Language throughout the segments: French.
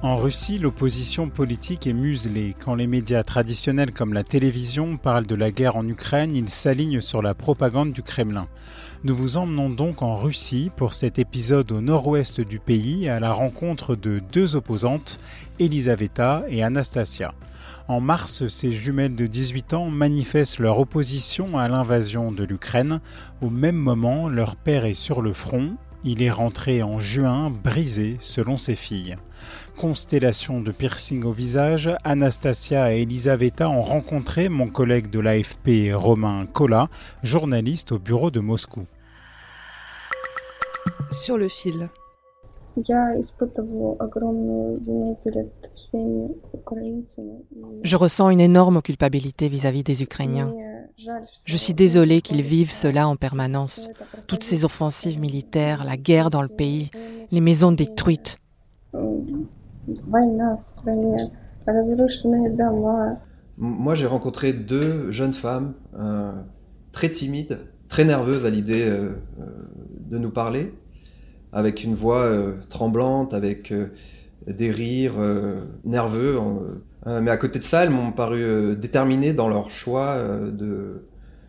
En Russie, l'opposition politique est muselée. Quand les médias traditionnels comme la télévision parlent de la guerre en Ukraine, ils s'alignent sur la propagande du Kremlin. Nous vous emmenons donc en Russie pour cet épisode au nord-ouest du pays à la rencontre de deux opposantes, Elisaveta et Anastasia. En mars, ces jumelles de 18 ans manifestent leur opposition à l'invasion de l'Ukraine. Au même moment, leur père est sur le front. Il est rentré en juin, brisé selon ses filles. Constellation de piercing au visage, Anastasia et Elisaveta ont rencontré mon collègue de l'AFP Romain Kola, journaliste au bureau de Moscou. Sur le fil. Je ressens une énorme culpabilité vis-à-vis des Ukrainiens. Je suis désolée qu'ils vivent cela en permanence. Toutes ces offensives militaires, la guerre dans le pays, les maisons détruites. Moi, j'ai rencontré deux jeunes femmes euh, très timides, très nerveuses à l'idée euh, euh, de nous parler, avec une voix tremblante, avec des rires euh, nerveux. Euh, mais à côté de ça, elles m'ont paru euh, déterminées dans leur choix euh, de,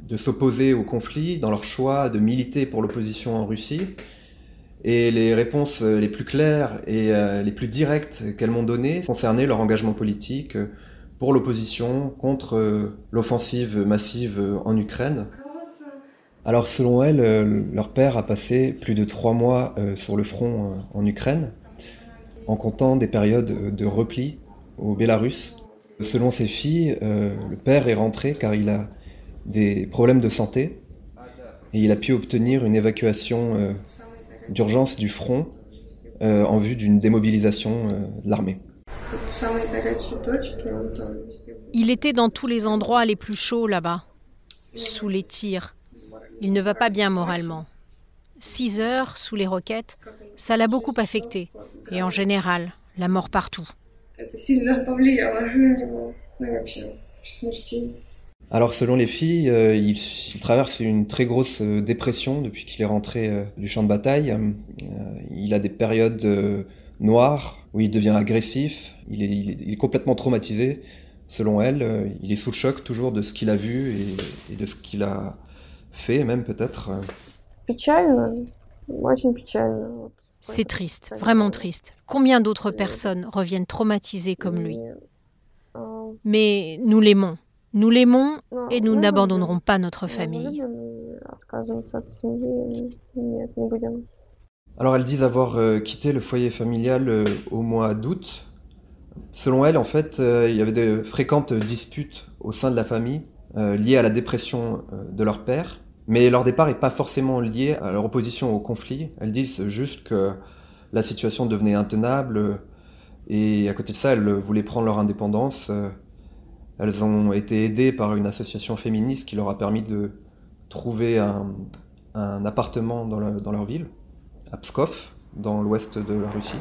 de s'opposer au conflit, dans leur choix de militer pour l'opposition en Russie. Et les réponses les plus claires et les plus directes qu'elles m'ont données concernaient leur engagement politique pour l'opposition contre l'offensive massive en Ukraine. Alors selon elles, leur père a passé plus de trois mois sur le front en Ukraine, en comptant des périodes euh, de repli au Bélarus. Selon ses filles, euh, le père est rentré car il a des problèmes de santé et il a pu obtenir une évacuation euh, d'urgence du front en vue d'une démobilisation de l'armée. Il était dans tous les endroits les plus chauds là-bas, sous les tirs. Il ne va pas bien moralement. Six heures sous les roquettes, ça l'a beaucoup affecté. Et en général, la mort partout. Alors selon les filles, euh, il, traverse une très grosse euh, dépression depuis qu'il est rentré euh, du champ de bataille. Il a des périodes noires où il devient agressif, il est, complètement traumatisé. Selon elle, il est sous le choc toujours de ce qu'il a vu et de ce qu'il a fait, même peut-être. C'est triste, vraiment triste. Combien d'autres personnes reviennent traumatisées comme lui Mais nous l'aimons. Nous l'aimons et nous n'abandonnerons pas notre famille. Alors elles disent avoir euh, quitté le foyer familial euh, au mois d'août. Selon elles, en fait, euh, il y avait de fréquentes disputes au sein de la famille euh, liées à la dépression de leur père. Mais leur départ n'est pas forcément lié à leur opposition au conflit. Elles disent juste que la situation devenait intenable et à côté de ça, elles voulaient prendre leur indépendance. Elles ont été aidées par une association féministe qui leur a permis de trouver un, appartement dans leur ville à Pskov, dans l'ouest de la Russie.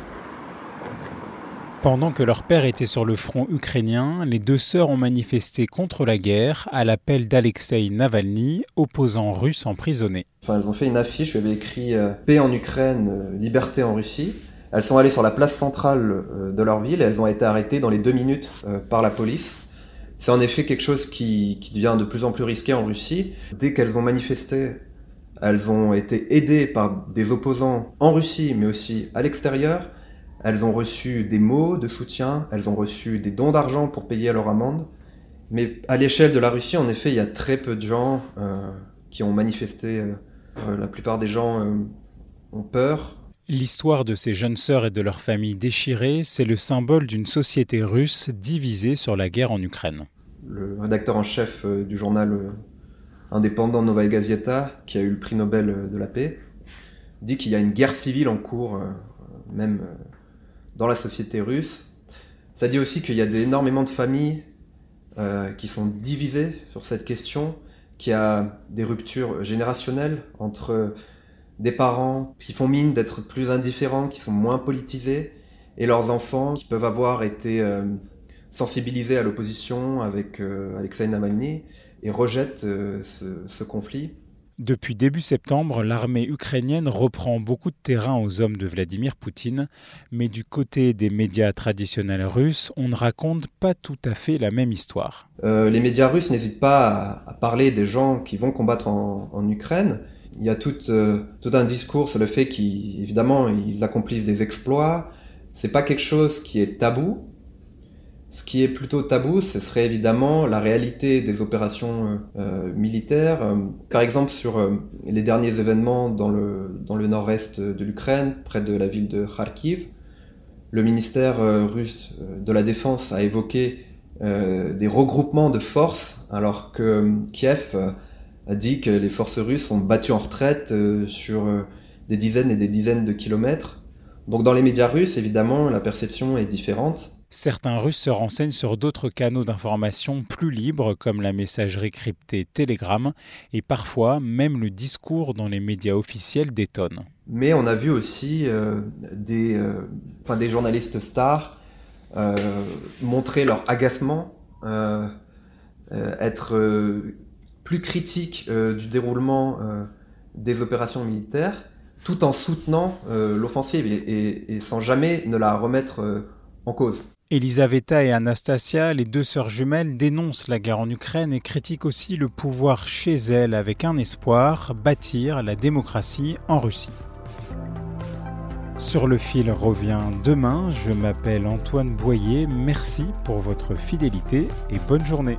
Pendant que leur père était sur le front ukrainien, les deux sœurs ont manifesté contre la guerre à l'appel d'Alexei Navalny, opposant russe emprisonné. Enfin, elles ont fait une affiche où avait écrit euh, Paix en Ukraine, euh, liberté en Russie. Elles sont allées sur la place centrale euh, de leur ville et elles ont été arrêtées dans les deux minutes par la police C'est en effet quelque chose qui, devient de plus en plus risqué en Russie. Dès qu'elles ont manifesté, elles ont été aidées par des opposants en Russie, mais aussi à l'extérieur. Elles ont reçu des mots de soutien, elles ont reçu des dons d'argent pour payer leur amende. Mais à l'échelle de la Russie, en effet, il y a très peu de gens euh, qui ont manifesté. Euh, euh, la plupart des gens ont peur. L'histoire de ces jeunes sœurs et de leurs familles déchirées, c'est le symbole d'une société russe divisée sur la guerre en Ukraine. Le rédacteur en chef du journal indépendant Novaya Gazeta, qui a eu le prix Nobel de la paix, dit qu'il y a une guerre civile en cours, même dans la société russe. Ça dit aussi qu'il y a énormément de familles euh, qui sont divisés sur cette question, qui a des ruptures générationnelles entre des parents qui font mine d'être plus indifférents, qui sont moins politisés, et leurs enfants qui peuvent avoir été euh, sensibilisés à l'opposition avec euh, Alexei Navalny et rejettent ce conflit. Depuis début septembre, l'armée ukrainienne reprend beaucoup de terrain aux hommes de Vladimir Poutine, mais du côté des médias traditionnels russes, on ne raconte pas tout à fait la même histoire. Euh, les médias russes n'hésitent pas à, parler des gens qui vont combattre en, Ukraine. Il y a tout, euh, tout un discours sur le fait qu'évidemment ils accomplissent des exploits. C'est pas quelque chose qui est tabou, ce qui est plutôt tabou, ce serait évidemment la réalité des opérations euh, militaires. Par exemple, sur euh, les derniers événements dans le, nord-est de l'Ukraine, près de la ville de Kharkiv, le ministère euh, russe de la Défense a évoqué des regroupements de forces, alors que Kiev a dit que les forces russes sont battues en retraite sur des dizaines et des dizaines de kilomètres. Donc dans les médias russes, évidemment, la perception est différente. Certains Russes se renseignent sur d'autres canaux d'information plus libres comme la messagerie cryptée Telegram et parfois même le discours dans les médias officiels détonne. Mais on a vu aussi euh, des, euh, des journalistes stars euh, montrer leur agacement, être plus critiques du déroulement des opérations militaires tout en soutenant l'offensive et, sans jamais ne la remettre en cause. Elisaveta et Anastasia, les deux sœurs jumelles, dénoncent la guerre en Ukraine et critiquent aussi le pouvoir chez elles avec un espoir, bâtir la démocratie en Russie. Sur le fil revient demain, je m'appelle Antoine Boyer, merci pour votre fidélité et bonne journée.